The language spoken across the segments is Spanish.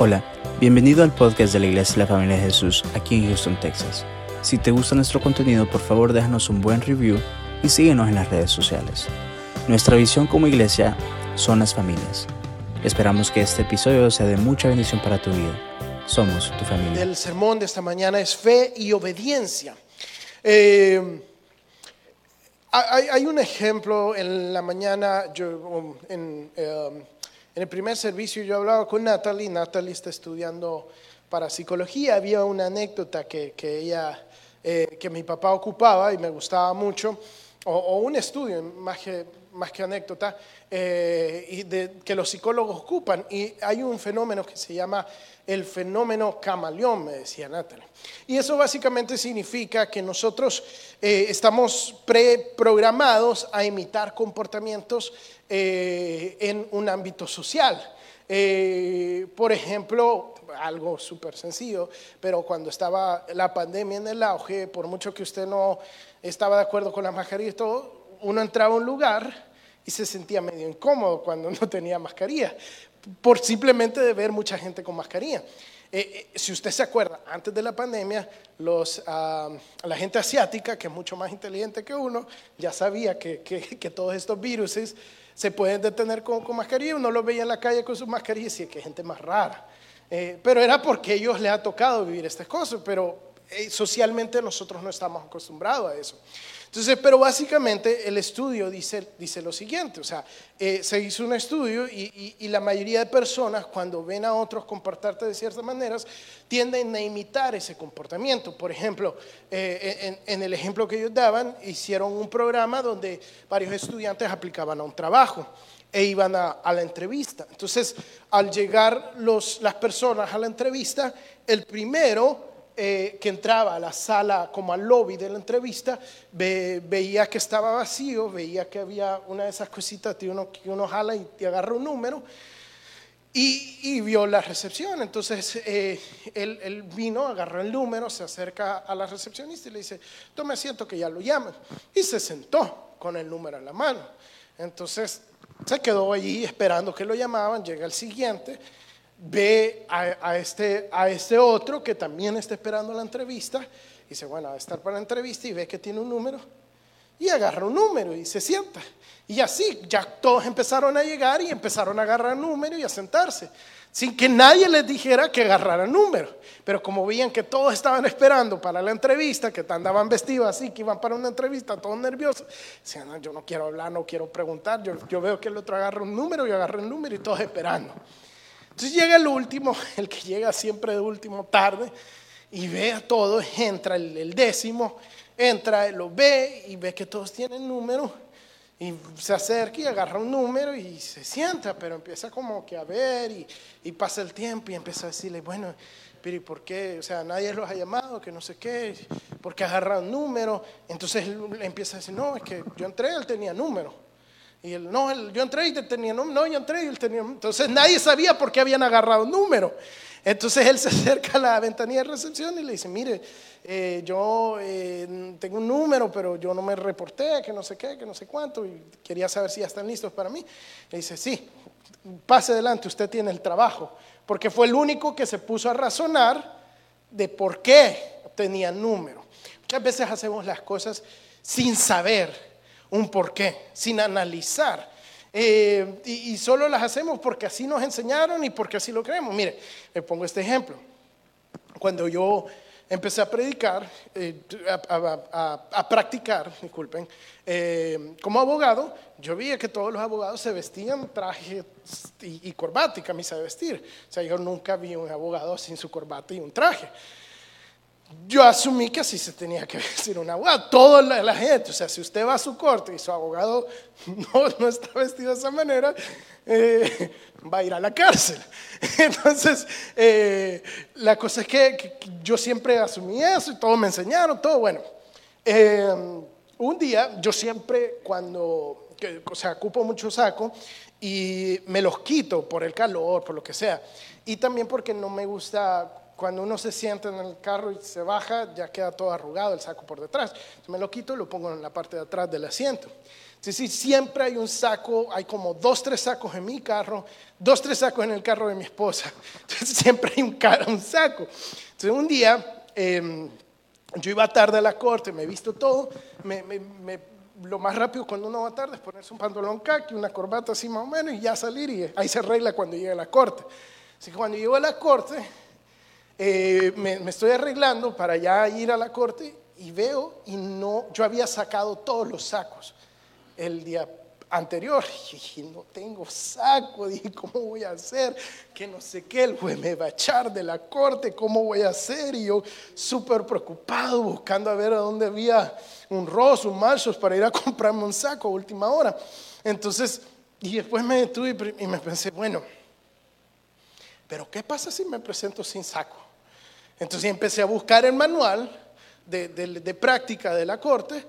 Hola, bienvenido al podcast de la Iglesia de la Familia de Jesús aquí en Houston, Texas. Si te gusta nuestro contenido, por favor déjanos un buen review y síguenos en las redes sociales. Nuestra visión como iglesia son las familias. Esperamos que este episodio sea de mucha bendición para tu vida. Somos tu familia. El sermón de esta mañana es fe y obediencia. Eh, hay, un ejemplo en la mañana, yo, en, eh, en el primer servicio yo hablaba con Natalie, Natalie está estudiando para psicología, había una anécdota que, que ella, eh, que mi papá ocupaba y me gustaba mucho, o, un estudio más que, más que anécdota, eh, y que los psicólogos ocupan, y hay un fenómeno que se llama el fenómeno camaleón, me decía Natalie. Y eso básicamente significa que nosotros eh, estamos preprogramados a imitar comportamientos eh, en un ámbito social. Eh, por ejemplo, algo súper sencillo, pero cuando estaba la pandemia en el auge, por mucho que usted no estaba de acuerdo con la mascarilla y todo, uno entraba a un lugar y se sentía medio incómodo cuando no tenía mascarilla, por simplemente de ver mucha gente con mascarilla. Eh, eh, si usted se acuerda, antes de la pandemia, los, ah, la gente asiática, que es mucho más inteligente que uno, ya sabía que, que, que todos estos virus se pueden detener con, con, mascarilla. Uno los veía en la calle con sus mascarillas y decía que gente más rara. Eh, pero era porque ellos les ha tocado vivir estas cosas, pero eh, socialmente nosotros no estamos acostumbrados a eso. Entonces, pero básicamente el estudio dice, dice lo siguiente, o sea, eh, se hizo un estudio y, y, la mayoría de personas cuando ven a otros comportarte de ciertas maneras tienden a imitar ese comportamiento. Por ejemplo, eh, en, en, el ejemplo que ellos daban, hicieron un programa donde varios estudiantes aplicaban a un trabajo e iban a, a la entrevista. Entonces, al llegar los, las personas a la entrevista, el primero eh, que entraba a la sala, como al lobby de la entrevista, ve, veía que estaba vacío, veía que había una de esas cositas que uno, que uno jala y te agarra un número, y, y vio la recepción. Entonces eh, él, él, vino, agarró el número, se acerca a la recepcionista y le dice, tome asiento que ya lo llaman. Y se sentó con el número en la mano. Entonces se quedó allí esperando que lo llamaban, llega el siguiente ve a, este, a este otro que también está esperando la entrevista, y dice, bueno, va a estar para la entrevista y ve que tiene un número, y agarra un número y se sienta. Y así, ya todos empezaron a llegar y empezaron a agarrar número y a sentarse, sin que nadie les dijera que agarraran número. Pero como veían que todos estaban esperando para la entrevista, que andaban vestidos así, que iban para una entrevista, todos nerviosos, decían, no, yo no quiero hablar, no quiero preguntar, yo, veo que el otro agarra un número, yo agarro el número y todos esperando. Entonces llega el último, el que llega siempre de último tarde, y ve a todos, entra el, décimo, entra, lo ve y ve que todos tienen número, y se acerca y agarra un número y se sienta, pero empieza como que a ver y, y pasa el tiempo y empieza a decirle, bueno, pero ¿y por qué? O sea, nadie los ha llamado, que no sé qué, porque agarra un número. Entonces él empieza a decir, no, es que yo entré, él tenía número. Y él, no, él, yo entré y tenía número, no, yo entré y él tenía Entonces nadie sabía por qué habían agarrado un número. Entonces él se acerca a la ventanilla de recepción y le dice, mire, eh, yo eh, tengo un número, pero yo no me reporté, que no sé qué, que no sé cuánto, y quería saber si ya están listos para mí. Le dice, sí, pase adelante, usted tiene el trabajo, porque fue el único que se puso a razonar de por qué tenía número. Muchas veces hacemos las cosas sin saber un porqué, sin analizar. Eh, y, solo las hacemos porque así nos enseñaron y porque así lo creemos. Mire, le pongo este ejemplo. Cuando yo empecé a predicar, eh, a, a, a, practicar, disculpen, eh, como abogado, yo vi que todos los abogados se vestían traje y, y corbata y camisa de vestir. O sea, yo nunca vi un abogado sin su corbata y un traje yo asumí que así se tenía que vestir un abogado. Toda la, la, gente, o sea, si usted va a su corte y su abogado no, no está vestido de esa manera, eh, va a ir a la cárcel. Entonces, eh, la cosa es que, que, yo siempre asumí eso y todos me enseñaron, todo bueno. Eh, un día, yo siempre cuando, que, o sea, ocupo mucho saco y me los quito por el calor, por lo que sea. Y también porque no me gusta cuando uno se sienta en el carro y se baja, ya queda todo arrugado el saco por detrás. Entonces me lo quito y lo pongo en la parte de atrás del asiento. Es decir, siempre hay un saco, hay como dos, tres sacos en mi carro, dos, tres sacos en el carro de mi esposa. Entonces siempre hay un, un saco. Entonces un día em, yo iba tarde a la corte, me he visto todo, lo más rápido cuando uno va tarde es ponerse un pantalón caqui, una corbata así más o menos y ya salir y ahí se arregla cuando llega a la corte. Así que cuando llego a la corte, eh, me, estoy arreglando para ya ir a la corte y veo y no, yo había sacado todos los sacos el día anterior. Y dije, no tengo saco, dije, ¿cómo voy a hacer? Que no sé qué, el juez me va a echar de la corte, ¿cómo voy a hacer? Y yo súper preocupado, buscando a ver a dónde había un Ross, un Marshall para ir a comprarme un saco a última hora. Entonces, y después me detuve y me pensé, bueno, pero ¿qué pasa si me presento sin saco? Entonces empecé a buscar el manual de, práctica de la corte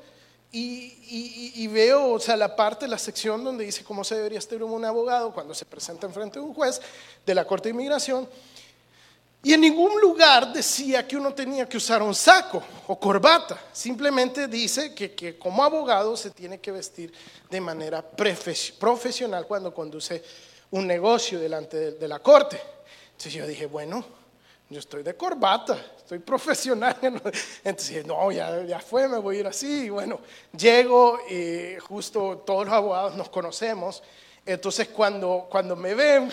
y, veo, o sea, la parte, la sección donde dice cómo se debería estar un abogado cuando se presenta en frente de un juez de la Corte de Inmigración. Y en ningún lugar decía que uno tenía que usar un saco o corbata. Simplemente dice que, que como abogado se tiene que vestir de manera profesional cuando conduce un negocio delante de la corte. Entonces yo dije, bueno, yo estoy de corbata, estoy profesional. Entonces, no, ya, ya fue, me voy a ir así. Y bueno, llego y justo todos los abogados nos conocemos. Entonces, cuando, cuando me ven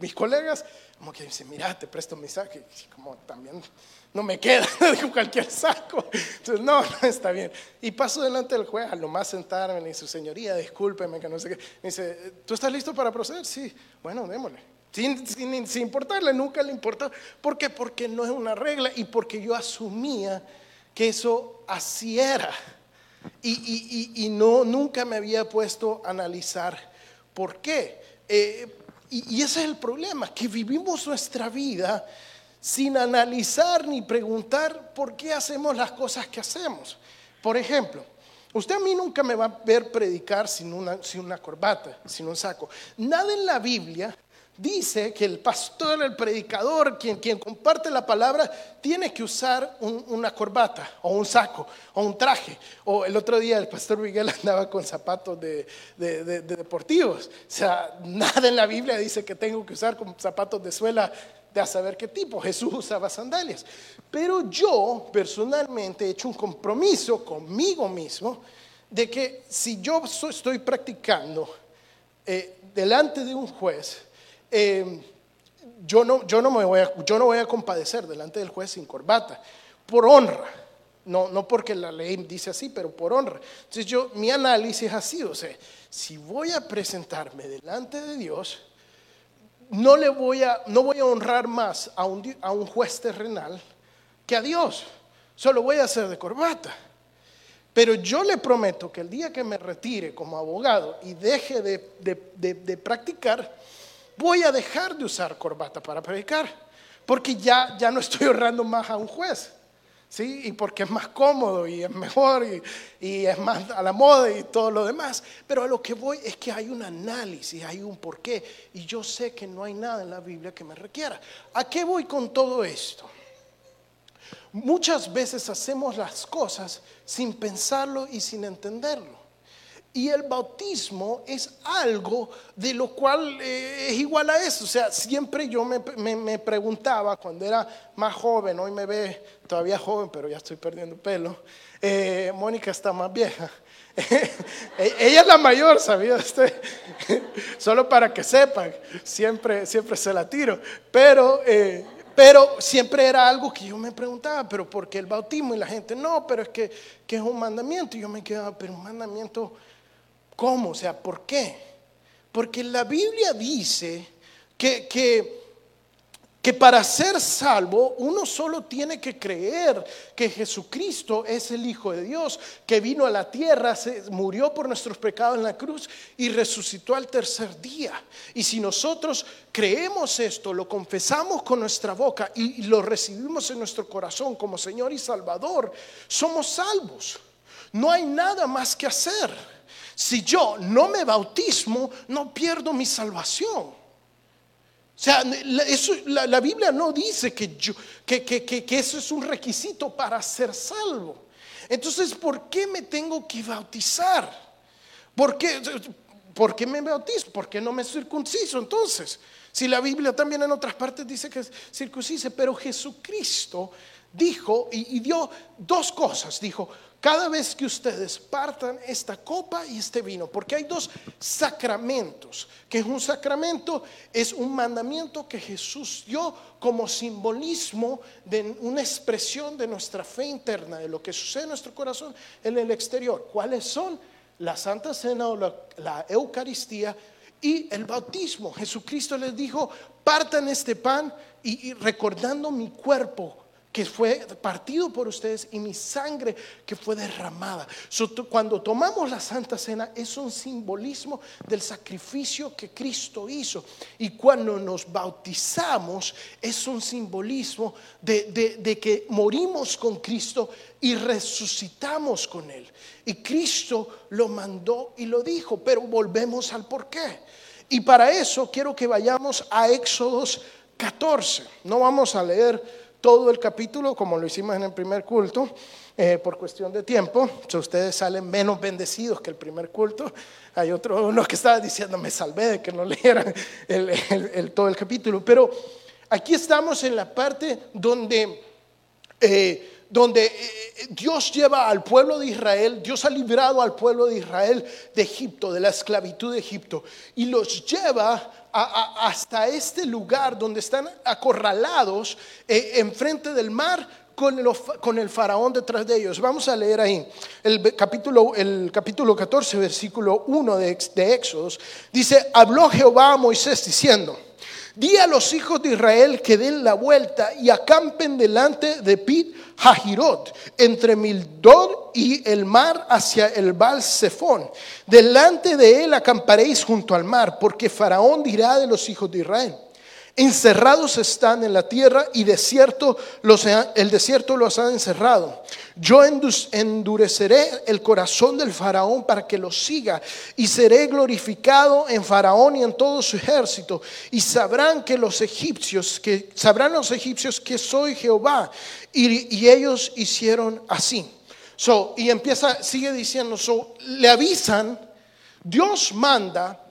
mis colegas, como que dicen, mira, te presto mi saco. Y como también no me queda, digo cualquier saco. Entonces, no, está bien. Y paso delante del juez, a lo más sentarme, le dice, señoría, discúlpeme, que no sé qué. Me dice, ¿tú estás listo para proceder? Sí, bueno, démosle. Sin, importarle, nunca le importó. ¿Por qué? Porque no es una regla y porque yo asumía que eso así era. Y, no, nunca me había puesto a analizar por qué. Eh, y, y ese es el problema, que vivimos nuestra vida sin analizar ni preguntar por qué hacemos las cosas que hacemos. Por ejemplo, Usted a mí nunca me va a ver predicar sin una, sin una, corbata, sin un saco. Nada en la Biblia dice que el pastor, el predicador, quien, comparte la palabra, tiene que usar una corbata o un saco o un traje. O el otro día el pastor Miguel andaba con zapatos de, deportivos. O sea, nada en la Biblia dice que tengo que usar zapatos de suela de a saber qué tipo. Jesús usaba sandalias. Pero yo personalmente he hecho un compromiso conmigo mismo de que si yo estoy practicando eh, delante de un juez, eh, yo, no, yo, no me voy a, yo no voy a compadecer delante del juez sin corbata, por honra. No, no porque la ley dice así, pero por honra. Entonces yo, mi análisis ha sido, o sea, si voy a presentarme delante de Dios, no le voy a, no voy a honrar más a un, a un juez terrenal que a Dios. Solo voy a hacer de corbata. Pero yo le prometo que el día que me retire como abogado y deje de, de, de practicar, voy a dejar de usar corbata para predicar, porque ya, ya no estoy ahorrando más a un juez. ¿Sí? Y porque es más cómodo y es mejor y, y, es más a la moda y todo lo demás. Pero a lo que voy es que hay un análisis, hay un porqué. Y yo sé que no hay nada en la Biblia que me requiera. ¿A qué voy con todo esto? Muchas veces hacemos las cosas sin pensarlo y sin entenderlo. Y el bautismo es algo de lo cual eh, es igual a eso. O sea, siempre yo me, preguntaba cuando era más joven, hoy me ve todavía joven, pero ya estoy perdiendo pelo. Eh, Mónica está más vieja. E-, ella es la mayor, ¿sabía usted? Solo para que sepan, siempre, siempre se la tiro. Pero, eh, pero siempre era algo que yo me preguntaba, pero ¿por qué el bautismo? Y la gente, no, pero es que, que es un mandamiento. Y yo me quedaba, pero un mandamiento ¿Cómo? O sea, ¿por qué? Porque la Biblia dice que, que, para ser salvo uno solo tiene que creer que Jesucristo es el Hijo de Dios, que vino a la tierra, se, murió por nuestros pecados en la cruz y resucitó al tercer día. Y si nosotros creemos esto, lo confesamos con nuestra boca y lo recibimos en nuestro corazón como Señor y Salvador, somos salvos. No hay nada más que hacer. Si yo no me bautismo, no pierdo mi salvación. O sea, la, Biblia no dice que, eso es un requisito para ser salvo. Entonces, ¿por qué me tengo que bautizar? ¿Por qué, ¿Por qué me bautizo? ¿Por qué no me circunciso entonces? Si la Biblia también en otras partes dice que circuncise, pero Jesucristo dijo y dio dos cosas. Dijo, cada vez que ustedes partan esta copa y este vino, porque hay dos sacramentos, que es un sacramento, es un mandamiento que Jesús dio como simbolismo de una expresión de nuestra fe interna, de lo que sucede en nuestro corazón en el exterior. ¿Cuáles son? La Santa Cena o la, Eucaristía y el bautismo. Jesucristo les dijo, partan este pan y recordando mi cuerpo que fue partido por ustedes y mi sangre que fue derramada. cuando tomamos la Santa Cena es un simbolismo del sacrificio que Cristo hizo. Y cuando nos bautizamos es un simbolismo de, de que morimos con Cristo y resucitamos con Él. Y Cristo lo mandó y lo dijo, pero volvemos al porqué. Y para eso quiero que vayamos a Éxodos 14. No vamos a leer todo el capítulo, como lo hicimos en el primer culto, eh, por cuestión de tiempo. Ustedes salen menos bendecidos que el primer culto. Hay otro uno que estaba diciendo, me salvé de que no leyeran el, todo el capítulo. Pero aquí estamos en la parte donde... Eh, donde eh, Dios lleva al pueblo de Israel, Dios ha librado al pueblo de Israel de Egipto, de la esclavitud de Egipto, y los lleva hasta este lugar donde están acorralados eh, enfrente del mar con el, con el, faraón detrás de ellos. Vamos a leer ahí el capítulo, el capítulo 14, versículo 1 de, de Éxodos. Dice, habló Jehová a Moisés diciendo, Di a los hijos de Israel que den la vuelta y acampen delante de Pit Hajirot, entre Mildor y el mar hacia el Baal Zephón. Delante de él acamparéis junto al mar, porque Faraón dirá de los hijos de Israel. Encerrados están en la tierra y desierto los, el desierto los ha encerrado. Yo endureceré el corazón del faraón para que los siga y seré glorificado en faraón y en todo su ejército y sabrán que los egipcios que sabrán los egipcios que soy Jehová y, ellos hicieron así. So, y empieza sigue diciendo, so, le avisan, Dios manda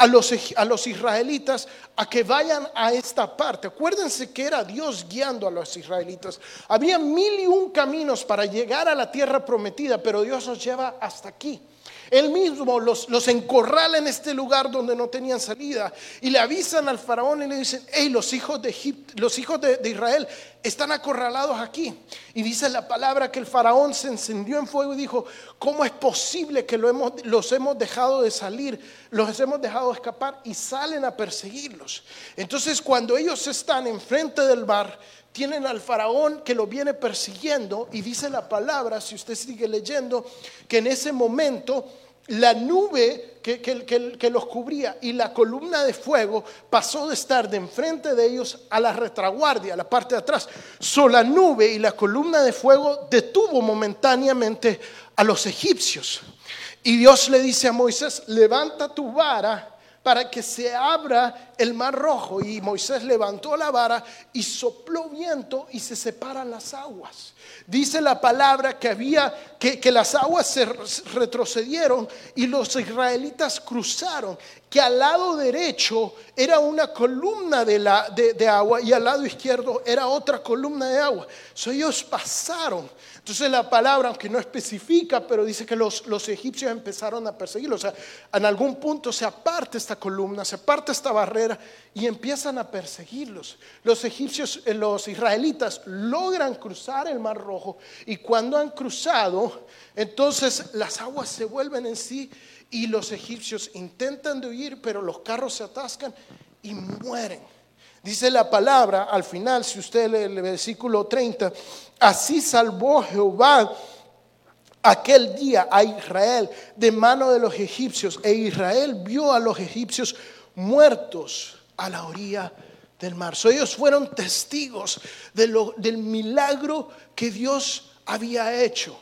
a los, a los israelitas a que vayan a esta parte. Acuérdense que era Dios guiando a los israelitas. Había mil y un caminos para llegar a la tierra prometida, pero Dios los lleva hasta aquí. Él mismo los, encorrala en este lugar donde no tenían salida y le avisan al faraón y le dicen, hey, los hijos de, los hijos de, Israel están acorralados aquí. Y dice la palabra que el faraón se encendió en fuego y dijo, ¿cómo es posible que lo hemos, los hemos dejado de salir, los hemos dejado de escapar y salen a perseguirlos? Entonces cuando ellos están enfrente del mar, tienen al faraón que lo viene persiguiendo y dice la palabra, si usted sigue leyendo, que en ese momento la nube que, los cubría y la columna de fuego pasó de estar de enfrente de ellos a la retraguardia, a la parte de atrás. So, la nube y la columna de fuego detuvo momentáneamente a los egipcios. Y Dios le dice a Moisés, levanta tu vara para que se abra el mar rojo. Y Moisés levantó la vara y sopló viento y se separan las aguas. Dice la palabra que había, que, que las aguas se retrocedieron y los israelitas cruzaron, que al lado derecho era una columna de, la, de, agua y al lado izquierdo era otra columna de agua. So, ellos pasaron entonces la palabra, aunque no especifica, pero dice que los, los egipcios empezaron a perseguirlos. O sea, en algún punto se aparta esta columna, se aparta esta barrera y empiezan a perseguirlos. Los egipcios, eh, los israelitas logran cruzar el Mar Rojo y cuando han cruzado, entonces las aguas se vuelven en sí y los egipcios intentan de huir, pero los carros se atascan y mueren. Dice la palabra al final, si usted lee el versículo 30, así salvó Jehová aquel día a Israel de mano de los egipcios, e Israel vio a los egipcios muertos a la orilla del mar. ellos fueron testigos del milagro que Dios había hecho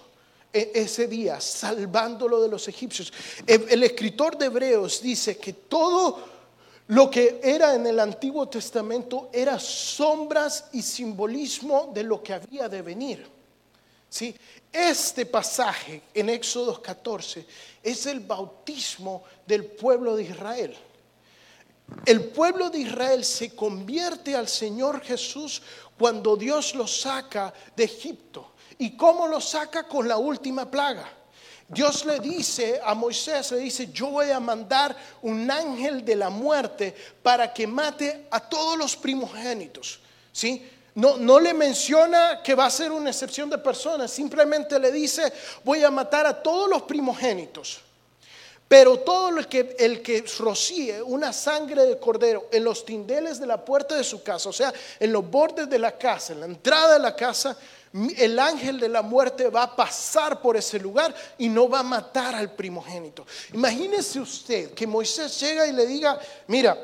e, ese día, salvándolo de los egipcios. el escritor de Hebreos dice que todo lo que era en el Antiguo Testamento era sombras y simbolismo de lo que había de venir. ¿sí? Este pasaje en Éxodo 14 es el bautismo del pueblo de Israel. El pueblo de Israel se convierte al Señor Jesús cuando Dios lo saca de Egipto. ¿Y cómo lo saca? Con la última plaga. Dios le dice a Moisés, le dice, yo voy a mandar un ángel de la muerte para que mate a todos los primogénitos. ¿Sí? No, no, le menciona que va a ser una excepción de personas, simplemente le dice, voy a matar a todos los primogénitos. Pero todo el que, el que rocíe una sangre de cordero en los tindeles de la puerta de su casa, o sea, en los bordes de la casa, en la entrada de la casa, el ángel de la muerte va a pasar por ese lugar y no va a matar al primogénito. Imagínese usted que Moisés llega y le diga, mira,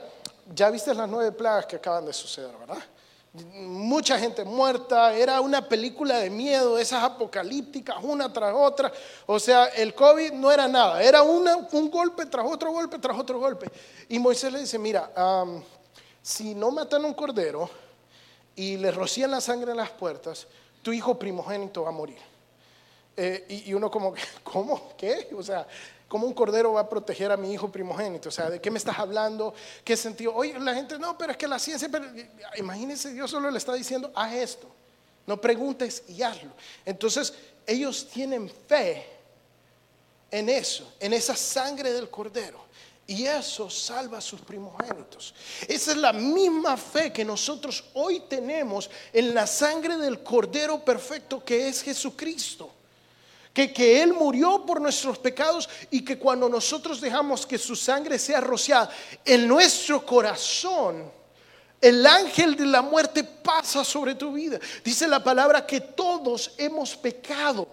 ya viste las nueve plagas que acaban de suceder, ¿verdad? mucha gente muerta, era una película de miedo, esas apocalípticas, una tras otra. O sea, el COVID no era nada, era un golpe tras otro golpe, tras otro golpe. Y Moisés le dice, mira, si no matan un cordero y le rocían la sangre en las puertas, tu hijo primogénito va a morir. Eh, y, y, uno como, ¿cómo? ¿Qué? O sea, ¿Cómo un cordero va a proteger a mi hijo primogénito? O sea, ¿de qué me estás hablando? ¿Qué sentido? Oye, la gente, no, pero es que la ciencia, pero, imagínense, Dios solo le está diciendo, haz esto. No preguntes y hazlo. Entonces, ellos tienen fe en eso, en esa sangre del cordero. Y eso salva a sus primogénitos. Esa es la misma fe que nosotros hoy tenemos en la sangre del Cordero perfecto que es Jesucristo que, Él murió por nuestros pecados y que cuando nosotros dejamos que su sangre sea rociada en nuestro corazón, el ángel de la muerte pasa sobre tu vida. Dice la palabra que todos hemos pecado.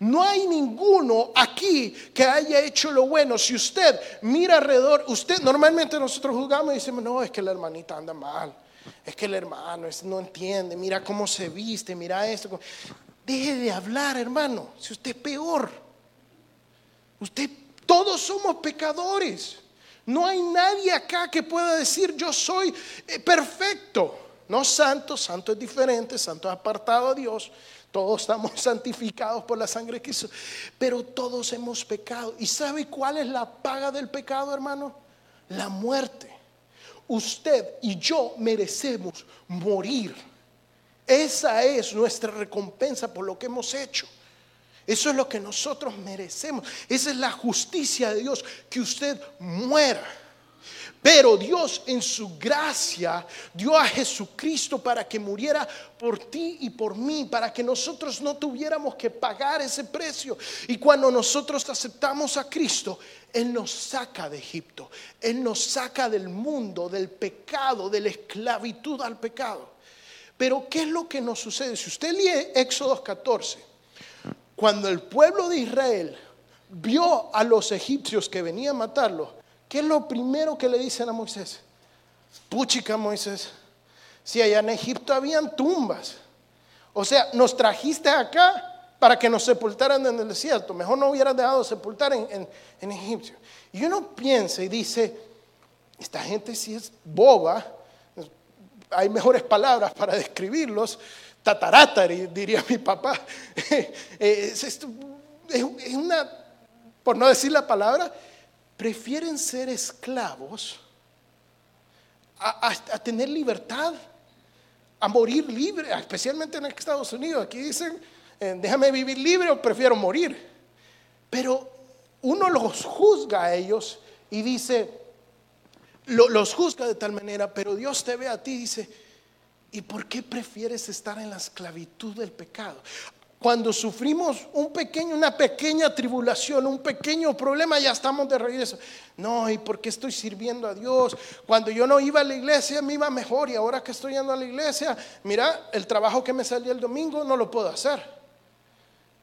No hay ninguno aquí que haya hecho lo bueno. Si usted mira alrededor, usted normalmente nosotros jugamos y decimos, no, es que la hermanita anda mal. Es que el hermano no entiende, mira cómo se viste, mira esto. Deje de hablar, hermano, si usted es peor. Usted, todos somos pecadores. No hay nadie acá que pueda decir yo soy eh, perfecto. No santo, santo es diferente, santo es apartado a Dios. Todos estamos santificados por la sangre de Cristo. Pero todos hemos pecado. ¿Y sabe cuál es la paga del pecado, hermano? La muerte. Usted y yo merecemos morir. Esa es nuestra recompensa por lo que hemos hecho. Eso es lo que nosotros merecemos. Esa es la justicia de Dios, que usted muera. Pero Dios en su gracia dio a Jesucristo para que muriera por ti y por mí, para que nosotros no tuviéramos que pagar ese precio. Y cuando nosotros aceptamos a Cristo, Él nos saca de Egipto, Él nos saca del mundo, del pecado, de la esclavitud al pecado. Pero ¿qué es lo que nos sucede? Si usted lee Éxodo 14, cuando el pueblo de Israel vio a los egipcios que venían a matarlos, ¿qué es lo primero que le dicen a Moisés? Puchica Moisés, si allá en Egipto habían tumbas, o sea, nos trajiste acá para que nos sepultaran en el desierto, mejor no hubieran dejado sepultar en, en Egipto. Y uno piensa y dice, esta gente sí es boba, hay mejores palabras para describirlos, tatarata, diría mi papá. Es, una, por no decir la palabra, prefieren ser esclavos a, tener libertad, a morir libre, especialmente en Estados Unidos. Aquí dicen, eh, déjame vivir libre o prefiero morir. Pero uno los juzga a ellos y dice, los juzga de tal manera, pero Dios te ve a ti y dice, ¿y por qué prefieres estar en la esclavitud del pecado? Cuando sufrimos un pequeño, una pequeña tribulación, un pequeño problema, ya estamos de regreso. No, ¿y por qué estoy sirviendo a Dios? Cuando yo no iba a la iglesia me iba mejor y ahora que estoy yendo a la iglesia, mira, el trabajo que me salía el domingo no lo puedo hacer.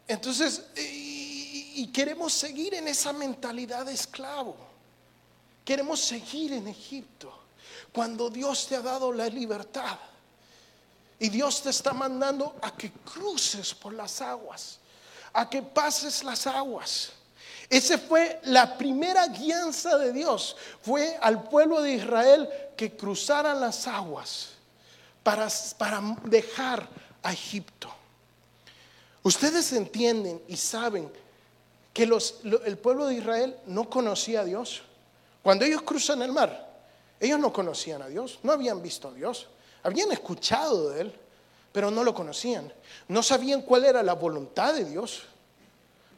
Entonces, y queremos seguir en esa mentalidad de esclavo. Queremos seguir en Egipto cuando Dios te ha dado la libertad. Y Dios te está mandando a que cruces por las aguas, a que pases las aguas. Esa fue la primera guianza de Dios. Fue al pueblo de Israel que cruzaran las aguas para, para dejar a Egipto. Ustedes entienden y saben que el pueblo de Israel no conocía a Dios. Cuando ellos cruzan el mar, ellos no conocían a Dios, no habían visto a Dios, habían escuchado de Él, pero no lo conocían. No sabían cuál era la voluntad de Dios.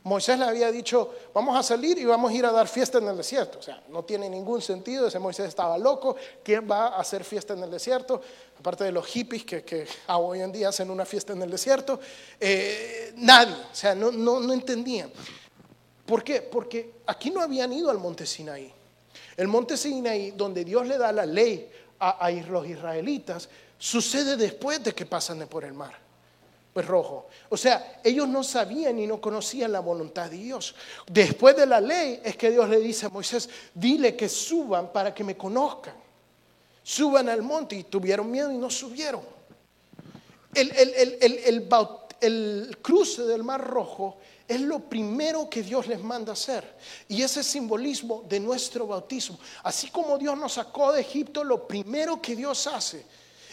Moisés le había dicho, vamos a salir y vamos a ir a dar fiesta en el desierto. O sea, no tiene ningún sentido, ese Moisés estaba loco, ¿quién va a hacer fiesta en el desierto? Aparte de los hippies que, hoy en día hacen una fiesta en el desierto, eh, nadie, o sea, no, no, entendían. ¿Por qué? Porque aquí no habían ido al monte Sinaí. El monte Sinaí, donde Dios le da la ley a, a los israelitas, sucede después de que pasan por el mar pues rojo. O sea, ellos no sabían y no conocían la voluntad de Dios. Después de la ley es que Dios le dice a Moisés, dile que suban para que me conozcan. Suban al monte y tuvieron miedo y no subieron. El, el cruce del mar rojo es lo primero que Dios les manda hacer. Y ese simbolismo de nuestro bautismo. Así como Dios nos sacó de Egipto, lo primero que Dios hace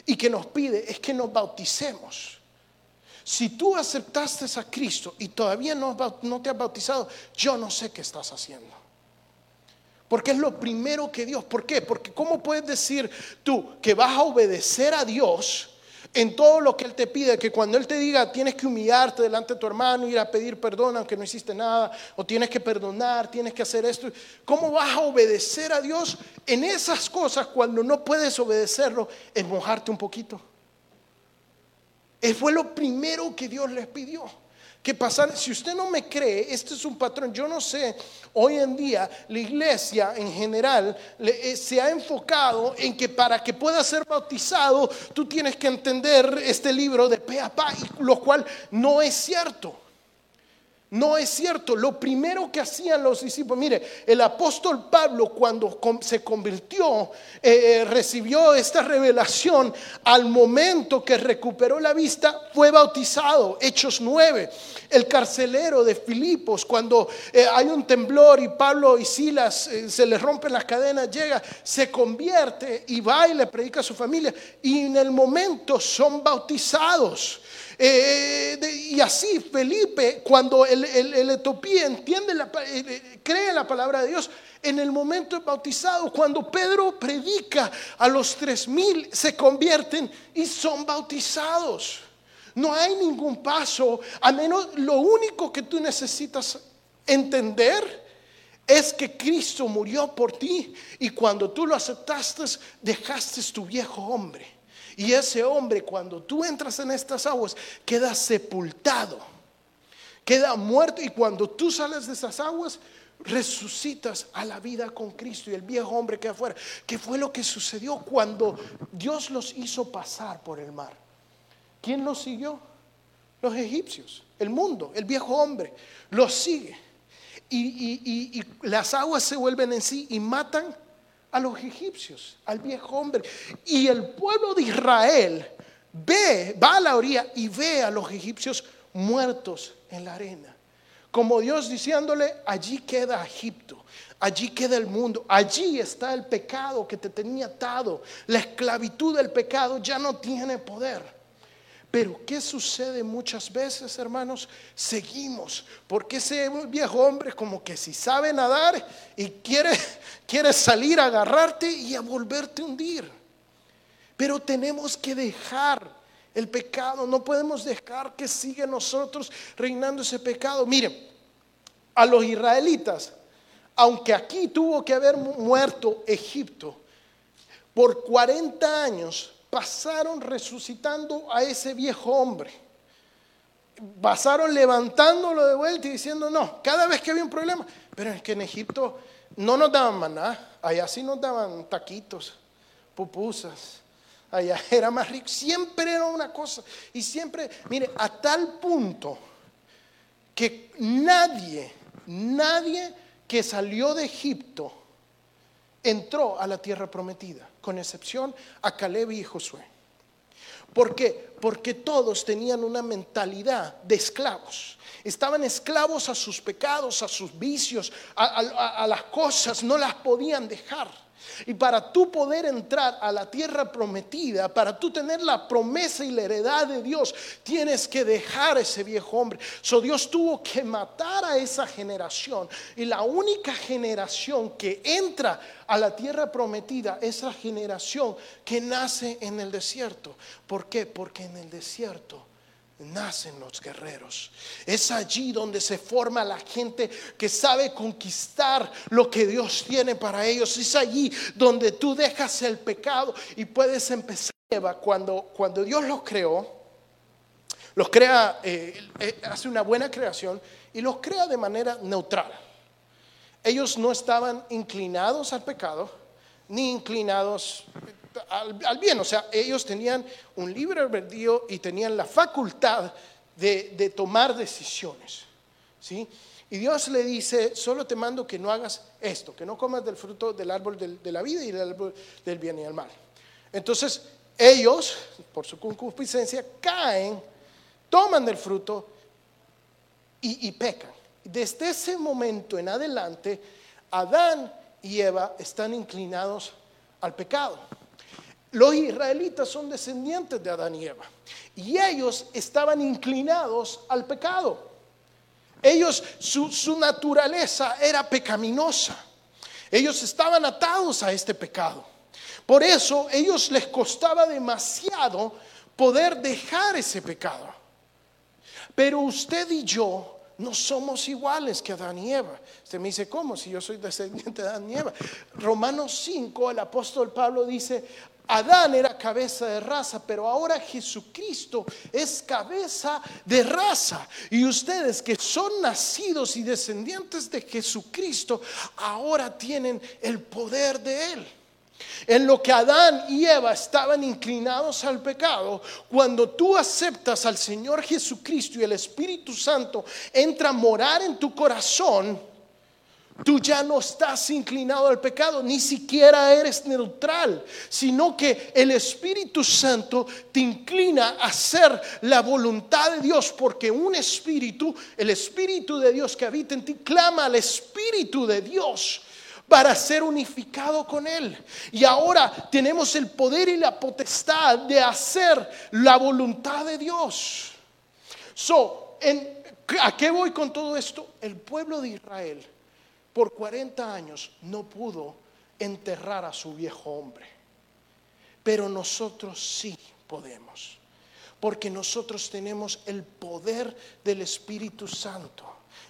y que nos pide es que nos bauticemos. Si tú aceptaste a Cristo y todavía no, te has bautizado, yo no sé qué estás haciendo. Porque es lo primero que Dios. ¿Por qué? Porque ¿cómo puedes decir tú que vas a obedecer a Dios en todo lo que Él te pide? Que cuando Él te diga tienes que humillarte delante de tu hermano, ir a pedir perdón aunque no hiciste nada, o tienes que perdonar, tienes que hacer esto. ¿Cómo vas a obedecer a Dios en esas cosas cuando no puedes obedecerlo en mojarte un poquito? Fue lo primero que Dios les pidió. Que pasar, si usted no me cree, este es un patrón. Yo no sé, hoy en día la iglesia en general eh, se ha enfocado en que para que pueda ser bautizado, tú tienes que entender este libro de pe a pa, lo cual no es cierto. No es cierto. Lo primero que hacían los discípulos, mire, el apóstol Pablo cuando se convirtió, eh, eh, recibió esta revelación, al momento que recuperó la vista, fue bautizado. Hechos 9. El carcelero de Filipos, cuando eh, hay un temblor y Pablo y Silas se les rompen las cadenas, llega, se convierte y va y le predica a su familia. Y en el momento son bautizados. Eh, y así Felipe, cuando el, etopía entiende, la, eh, cree la palabra de Dios, en el momento bautizado, cuando Pedro predica a los tres mil, se convierten y son bautizados. No hay ningún paso, a menos lo único que tú necesitas entender es que Cristo murió por ti y cuando tú lo aceptaste, dejaste tu viejo hombre. Y ese hombre, cuando tú entras en estas aguas, queda sepultado, queda muerto. Y cuando tú sales de esas aguas, resucitas a la vida con Cristo y el viejo hombre queda afuera. ¿Qué fue lo que sucedió cuando Dios los hizo pasar por el mar? ¿Quién los siguió? Los egipcios, el mundo, el viejo hombre, los sigue. Y, y las aguas se vuelven en sí y matan a los egipcios, al viejo hombre. Y el pueblo de Israel ve, va a la orilla y ve a los egipcios muertos en la arena. Como Dios diciéndole, allí queda Egipto, allí queda el mundo, allí está el pecado que te tenía atado. La esclavitud del pecado ya no tiene poder. Pero ¿qué sucede muchas veces, hermanos? Seguimos, porque ese viejo hombre como que si sabe nadar y quiere, quiere salir a agarrarte y a volverte a hundir. Pero tenemos que dejar el pecado, no podemos dejar que siga nosotros reinando ese pecado. Miren, a los israelitas, aunque aquí tuvo que haber muerto Egipto, por 40 años pasaron resucitando a ese viejo hombre. Pasaron levantándolo de vuelta y diciendo, no, cada vez que había un problema, pero es que en Egipto no nos daban maná, allá sí nos daban taquitos, pupusas, allá era más rico, siempre era una cosa, y siempre, mire, a tal punto que nadie, nadie que salió de Egipto entró a la tierra prometida con excepción a Caleb y Josué. ¿Por qué? Porque todos tenían una mentalidad de esclavos. Estaban esclavos a sus pecados, a sus vicios, a, las cosas, no las podían dejar. Y para tú poder entrar a la tierra prometida, para tú tener la promesa y la heredad de Dios, tienes que dejar ese viejo hombre. So Dios tuvo que matar a esa generación. Y la única generación que entra a la tierra prometida es la generación que nace en el desierto. ¿Por qué? Porque en el desierto nacen los guerreros. Es allí donde se forma la gente que sabe conquistar lo que Dios tiene para ellos. Es allí donde tú dejas el pecado y puedes empezar. Cuando, cuando Dios los creó, los crea, eh, eh, hace una buena creación y los crea de manera neutral. Ellos no estaban inclinados al pecado, ni inclinados al, bien. O sea, ellos tenían un libre albedrío y tenían la facultad de, tomar decisiones. ¿sí? Y Dios le dice, solo te mando que no hagas esto, que no comas del fruto del árbol de la vida y del árbol del bien y del mal. Entonces, ellos, por su concupiscencia, caen, toman del fruto y, y pecan. Desde ese momento en adelante, Adán y Eva están inclinados al pecado. Los israelitas son descendientes de Adán y Eva y ellos estaban inclinados al pecado. Ellos, su, naturaleza era pecaminosa. Ellos estaban atados a este pecado. Por eso ellos les costaba demasiado poder dejar ese pecado. Pero usted y yo no somos iguales que Adán y Eva. Usted me dice, ¿cómo? Si yo soy descendiente de Adán y Eva. Romanos 5, el apóstol Pablo dice, Adán era cabeza de raza, pero ahora Jesucristo es cabeza de raza. Y ustedes que son nacidos y descendientes de Jesucristo, ahora tienen el poder de Él. En lo que Adán y Eva estaban inclinados al pecado, cuando tú aceptas al Señor Jesucristo y el Espíritu Santo entra a morar en tu corazón, Tú ya no estás inclinado al pecado, ni siquiera eres neutral, sino que el Espíritu Santo te inclina a hacer la voluntad de Dios, porque un espíritu, el Espíritu de Dios que habita en ti, clama al Espíritu de Dios para ser unificado con Él. Y ahora tenemos el poder y la potestad de hacer la voluntad de Dios. So, ¿a qué voy con todo esto? El pueblo de Israel por 40 años no pudo enterrar a su viejo hombre. Pero nosotros sí podemos, porque nosotros tenemos el poder del Espíritu Santo.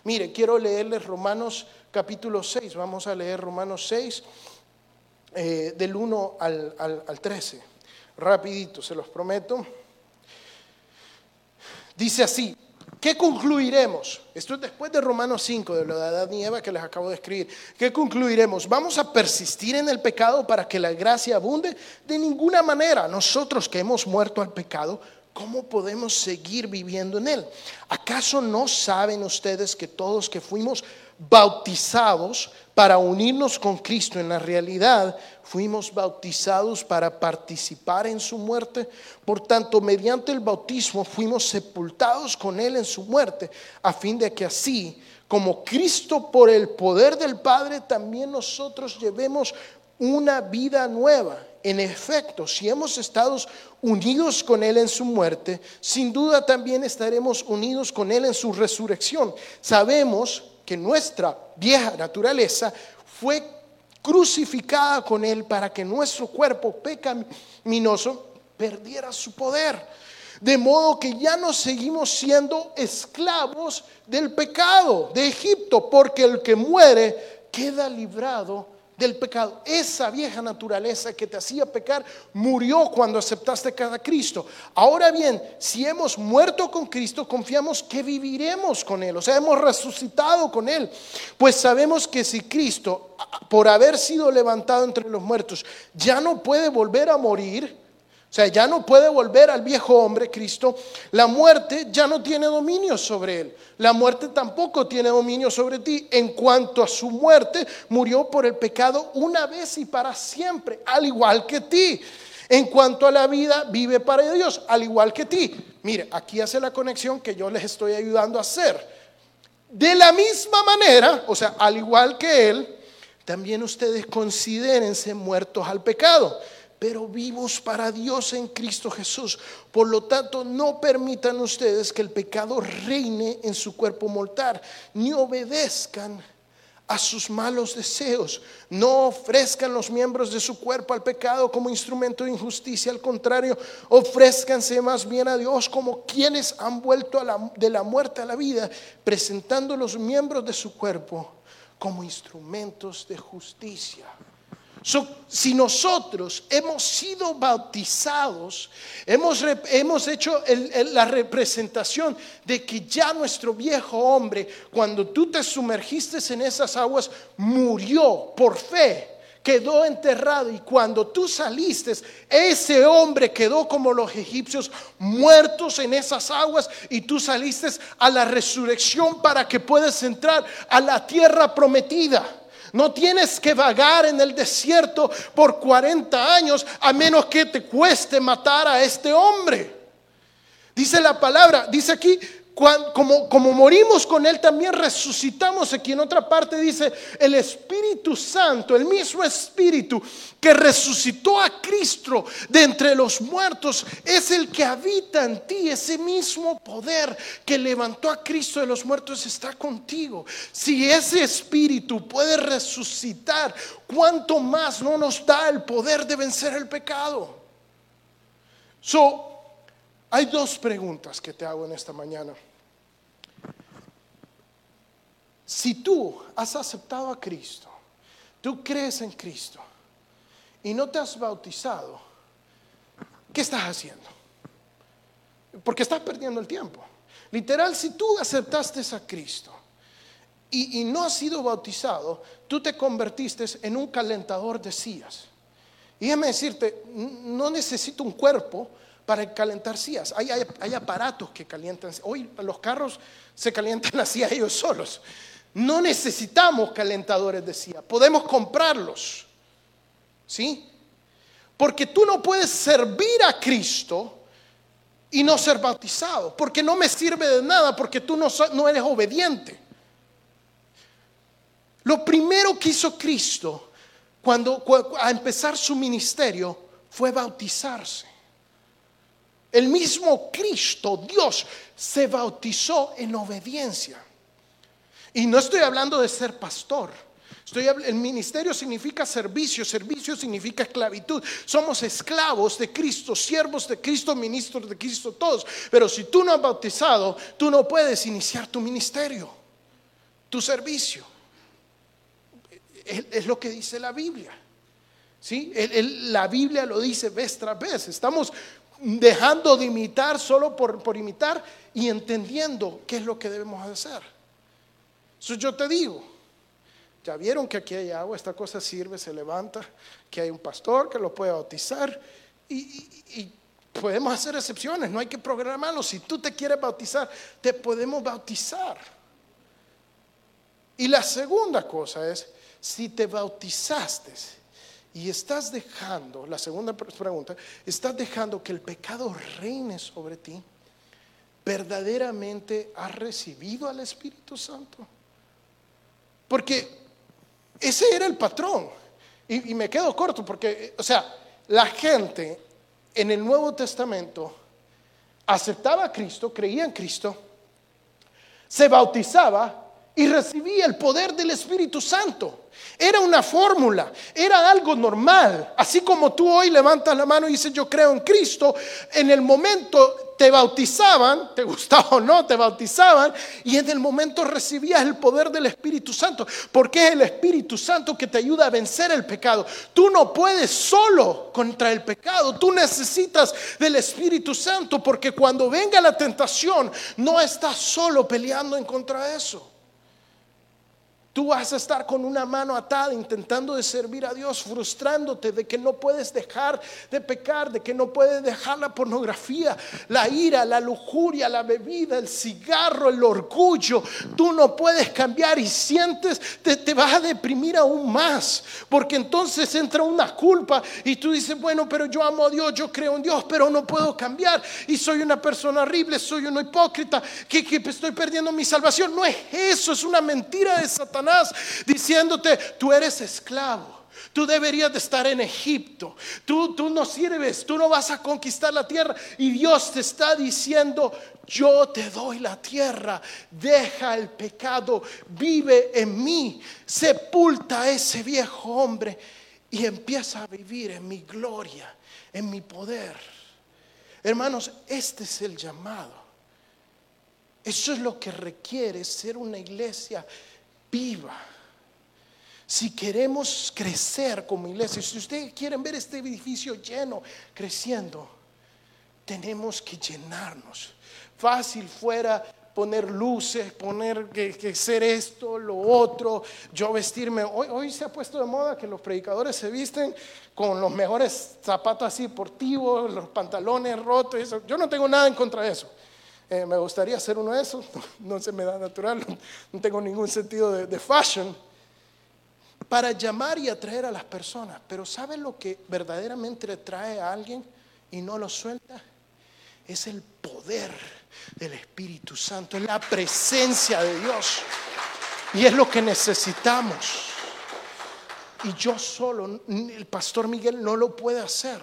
Mire, quiero leerles Romanos capítulo 6, vamos a leer Romanos 6 eh, del 1 al, al 13. Rapidito, se los prometo. Dice así, ¿Qué concluiremos? Esto es después de Romanos 5, de lo de Adán y Eva que les acabo de escribir. ¿Qué concluiremos? ¿Vamos a persistir en el pecado para que la gracia abunde? De ninguna manera. Nosotros que hemos muerto al pecado, ¿cómo podemos seguir viviendo en él? ¿Acaso no saben ustedes que todos que fuimos bautizados para unirnos con Cristo en la realidad, fuimos bautizados para participar en su muerte. Por tanto, mediante el bautismo fuimos sepultados con Él en su muerte, a fin de que así, como Cristo por el poder del Padre, también nosotros llevemos una vida nueva. En efecto, si hemos estado unidos con Él en su muerte, sin duda también estaremos unidos con Él en su resurrección. Sabemos que nuestra vieja naturaleza fue crucificada con Él para que nuestro cuerpo pecaminoso perdiera su poder. De modo que ya no seguimos siendo esclavos del pecado de Egipto, porque el que muere queda librado del pecado. Esa vieja naturaleza que te hacía pecar murió cuando aceptaste a Cristo. Ahora bien, si hemos muerto con Cristo, confiamos que viviremos con Él. O sea, hemos resucitado con Él. Pues sabemos que si Cristo, por haber sido levantado entre los muertos, ya no puede volver a morir, o sea, ya no puede volver al viejo hombre, Cristo. La muerte ya no tiene dominio sobre él. La muerte tampoco tiene dominio sobre ti. En cuanto a su muerte, murió por el pecado una vez y para siempre, al igual que ti. En cuanto a la vida, vive para Dios, al igual que ti. Mire, aquí hace la conexión que yo les estoy ayudando a hacer. De la misma manera, o sea, al igual que él, también ustedes considérense muertos al pecado, pero vivos para Dios en Cristo Jesús. Por lo tanto, no permitan ustedes que el pecado reine en su cuerpo mortal, ni obedezcan a sus malos deseos. No ofrezcan los miembros de su cuerpo al pecado como instrumento de injusticia. Al contrario, ofrézcanse más bien a Dios como quienes han vuelto de la muerte a la vida, presentando los miembros de su cuerpo como instrumentos de justicia si nosotros hemos sido bautizados, hemos, hemos hecho la representación de que ya nuestro viejo hombre, cuando tú te sumergiste en esas aguas, murió por fe quedó enterrado y cuando tú saliste, ese hombre quedó como los egipcios muertos en esas aguas y tú saliste a la resurrección para que puedas entrar a la tierra prometida. No tienes que vagar en el desierto por 40 años a menos que te cueste matar a este hombre. Dice la palabra, dice aquí, como, como morimos con Él, también resucitamos. Aquí en otra parte dice, el Espíritu Santo, el mismo Espíritu que resucitó a Cristo de entre los muertos, es el que habita en ti. Ese mismo poder que levantó a Cristo de los muertos está contigo. Si ese Espíritu puede resucitar, ¿cuánto más no nos da el poder de vencer el pecado? So, hay dos preguntas que te hago en esta mañana. Si tú has aceptado a Cristo, tú crees en Cristo y no te has bautizado, ¿qué estás haciendo? Porque estás perdiendo el tiempo. Literal, si tú aceptaste a Cristo y, no has sido bautizado, tú te convertiste en un calentador de sillas. Y déjame decirte, no necesito un cuerpo para calentar sillas. Hay, aparatos que calientan. Hoy los carros se calientan así a ellos solos. No necesitamos calentadores de silla. Podemos comprarlos. ¿Sí? Porque tú no puedes servir a Cristo y no ser bautizado. Porque no me sirve de nada porque tú no, no eres obediente. Lo primero que hizo Cristo cuando a empezar su ministerio fue bautizarse. El mismo Cristo, Dios, se bautizó en obediencia. Y no estoy hablando de ser pastor. Estoy, el ministerio significa servicio, servicio significa esclavitud. Somos esclavos de Cristo, siervos de Cristo, ministros de Cristo, todos. Pero si tú no has bautizado, tú no puedes iniciar tu ministerio, tu servicio. Es lo que dice la Biblia. ¿Sí? la Biblia lo dice vez tras vez. Estamos dejando de imitar solo por, por imitar y entendiendo qué es lo que debemos hacer. Eso yo te digo, ya vieron que aquí hay agua, esta cosa sirve, se levanta, que hay un pastor que lo puede bautizar y, podemos hacer excepciones, no hay que programarlo. Si tú te quieres bautizar, te podemos bautizar. Y la segunda cosa es, si te bautizaste y estás dejando, la segunda pregunta, estás dejando que el pecado reine sobre ti, ¿verdaderamente has recibido al Espíritu Santo? Porque ese era el patrón. Y, me quedo corto porque, o sea, la gente en el Nuevo Testamento aceptaba a Cristo, creía en Cristo, se bautizaba y recibía el poder del Espíritu Santo. Era una fórmula, era algo normal. Así como tú hoy levantas la mano y dices yo creo en Cristo, en el momento te bautizaban, te gustaba o no, te bautizaban y en el momento recibías el poder del Espíritu Santo, porque es el Espíritu Santo que te ayuda a vencer el pecado. Tú no puedes solo contra el pecado, tú necesitas del Espíritu Santo, porque cuando venga la tentación, no estás solo peleando en contra de eso. Tú vas a estar con una mano atada intentando de servir a Dios, frustrándote de que no puedes dejar de pecar, de que no puedes dejar la pornografía, la ira, la lujuria, la bebida, el cigarro, el orgullo. Tú no puedes cambiar y sientes, te, te vas a deprimir aún más, porque entonces entra una culpa y tú dices, bueno, pero yo amo a Dios, yo creo en Dios, pero no puedo cambiar y soy una persona horrible, soy una hipócrita, que, que estoy perdiendo mi salvación. No es eso, es una mentira de Satanás Diciéndote, tú eres esclavo. Tú deberías de estar en Egipto. Tú, tú no sirves, tú no vas a conquistar la tierra. Y Dios te está diciendo, yo te doy la tierra. Deja el pecado, vive en mí. Sepulta a ese viejo hombre y empieza a vivir en mi gloria, en mi poder. Hermanos, este es el llamado. Eso es lo que requiere ser una iglesia viva si queremos crecer como iglesia, si ustedes quieren ver este edificio lleno, creciendo, tenemos que llenarnos. Fácil fuera poner luces, poner que, ser esto, lo otro, yo vestirme. Hoy, se ha puesto de moda que los predicadores se visten con los mejores zapatos así deportivos, los pantalones rotos. Yo no tengo nada en contra de eso. Eh, me gustaría hacer uno de esos, no, se me da natural, no, tengo ningún sentido de, fashion para llamar y atraer a las personas. Pero ¿sabe lo que verdaderamente atrae a alguien y no lo suelta? Es el poder del Espíritu Santo, es la presencia de Dios. Y es lo que necesitamos. Y yo solo, el pastor Miguel no lo puede hacer.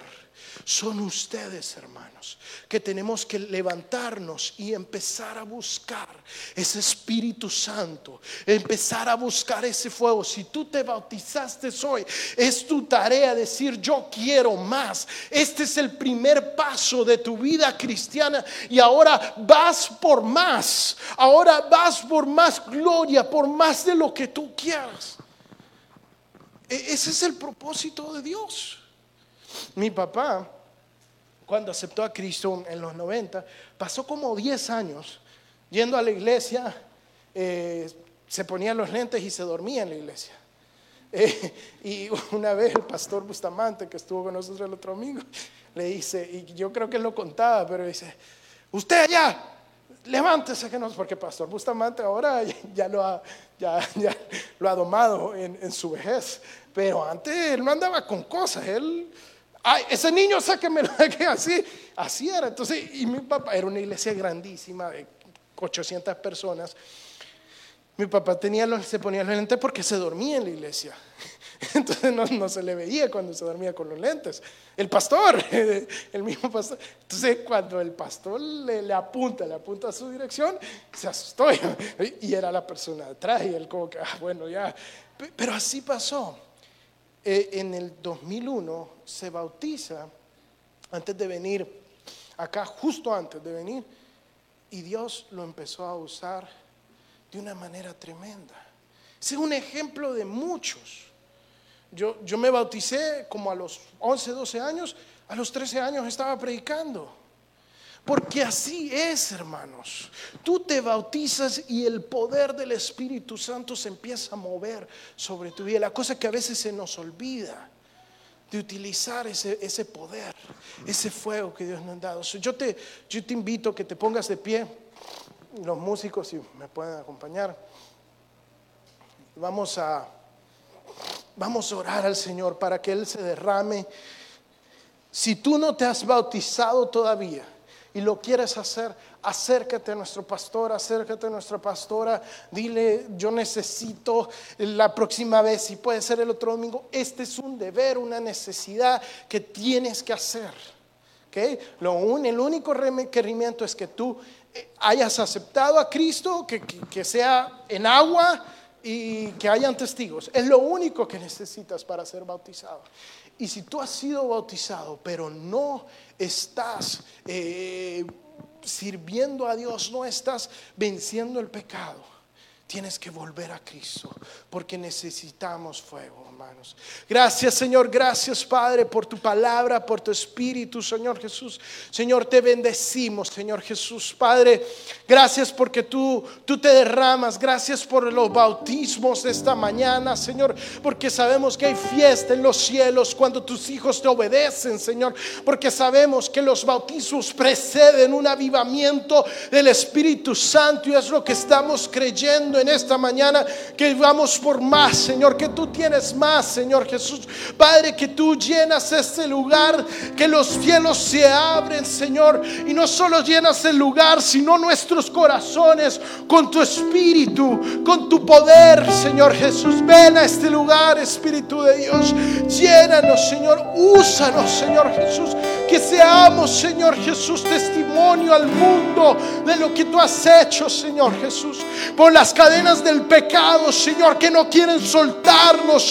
Son ustedes, hermanos, que tenemos que levantarnos y empezar a buscar ese Espíritu Santo, empezar a buscar ese fuego. Si tú te bautizaste hoy, es tu tarea decir, yo quiero más. Este es el primer paso de tu vida cristiana y ahora vas por más. Ahora vas por más gloria, por más de lo que tú quieras. E-, ese es el propósito de Dios. Mi papá, cuando aceptó a Cristo en los 90, pasó como 10 años yendo a la iglesia, eh, se ponía los lentes y se dormía en la iglesia. Eh, y una vez el pastor Bustamante, que estuvo con nosotros el otro domingo, le dice, y yo creo que él lo contaba, pero dice, usted allá, levántese que no, porque pastor Bustamante ahora ya lo ha, ya, lo ha domado en, en, su vejez, pero antes él no andaba con cosas, él Ay, ese niño sáqueme que así, así era. Entonces, y mi papá era una iglesia grandísima de 800 personas. Mi papá tenía los, se ponía los lentes porque se dormía en la iglesia. Entonces no, se le veía cuando se dormía con los lentes. El pastor, el mismo pastor. Entonces cuando el pastor le, apunta, le apunta a su dirección, se asustó y, era la persona atrás y él como que, ah, bueno, ya. Pero así pasó. Eh, en el 2001 se bautiza antes de venir acá, justo antes de venir, y Dios lo empezó a usar de una manera tremenda. es un ejemplo de muchos. Yo, yo me bauticé como a los 11, 12 años, a los 13 años estaba predicando. Porque así es, hermanos. Tú te bautizas y el poder del Espíritu Santo se empieza a mover sobre tu vida. La cosa que a veces se nos olvida de utilizar ese, ese poder, ese fuego que Dios nos ha dado. Yo te, yo te invito a que te pongas de pie, los músicos si me pueden acompañar. Vamos a, vamos a orar al Señor para que Él se derrame. Si tú no te has bautizado todavía, y lo quieres hacer, acércate a nuestro pastor, acércate a nuestra pastora, dile, yo necesito la próxima vez, si puede ser el otro domingo, este es un deber, una necesidad que tienes que hacer. Lo un, el único requerimiento es que tú eh, hayas aceptado a Cristo, que, que sea en agua y que hayan testigos. Es lo único que necesitas para ser bautizado. Y si tú has sido bautizado, pero no estás eh, sirviendo a Dios, no estás venciendo el pecado, tienes que volver a Cristo, porque necesitamos fuego. Gracias Señor, gracias Padre por tu palabra, por tu espíritu, Señor Jesús. Señor, te bendecimos, Señor Jesús. Padre, gracias porque tú, tú te derramas. Gracias por los bautismos de esta mañana, Señor, porque sabemos que hay fiesta en los cielos cuando tus hijos te obedecen, Señor, porque sabemos que los bautismos preceden un avivamiento del Espíritu Santo y es lo que estamos creyendo en esta mañana que vamos por más, Señor, que tú tienes más, Señor Jesús. Padre, que tú llenas este lugar, que los cielos se abren, Señor, y no solo llenas el lugar, sino nuestros corazones con tu espíritu, con tu poder, Señor Jesús. Ven a este lugar, Espíritu de Dios. Llénanos, Señor. Úsanos, Señor Jesús. Que seamos, Señor Jesús, testimonio al mundo de lo que tú has hecho, Señor Jesús. Por las cadenas del pecado, Señor, que no quieren soltarnos,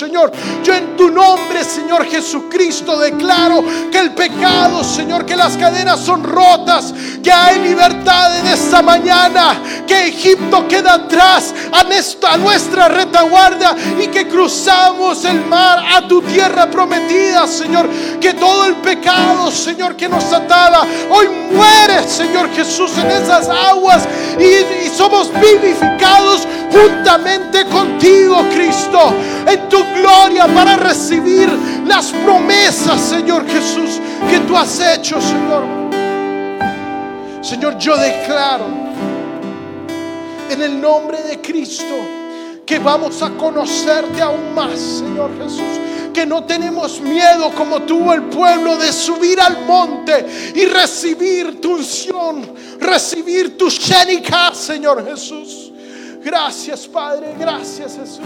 Yo en tu nombre, Señor Jesucristo, declaro que el pecado, Señor, que las cadenas son rotas, que hay libertad en esta mañana, que Egipto queda atrás a nuestra, a nuestra retaguardia y que cruzamos el mar a tu tierra prometida, Señor. Que todo el pecado, Señor, que nos ataba, hoy muere, Señor Jesús, en esas aguas y, y somos vivificados juntamente contigo, Cristo, en tu gloria para recibir las promesas, Señor Jesús, que tú has hecho, Señor. Señor, yo declaro en el nombre de Cristo que vamos a conocerte aún más, Señor Jesús. Que no tenemos miedo como tuvo el pueblo de subir al monte y recibir tu unción, recibir tu shenikah, Señor Jesús. Gracias, Padre, gracias, Jesús.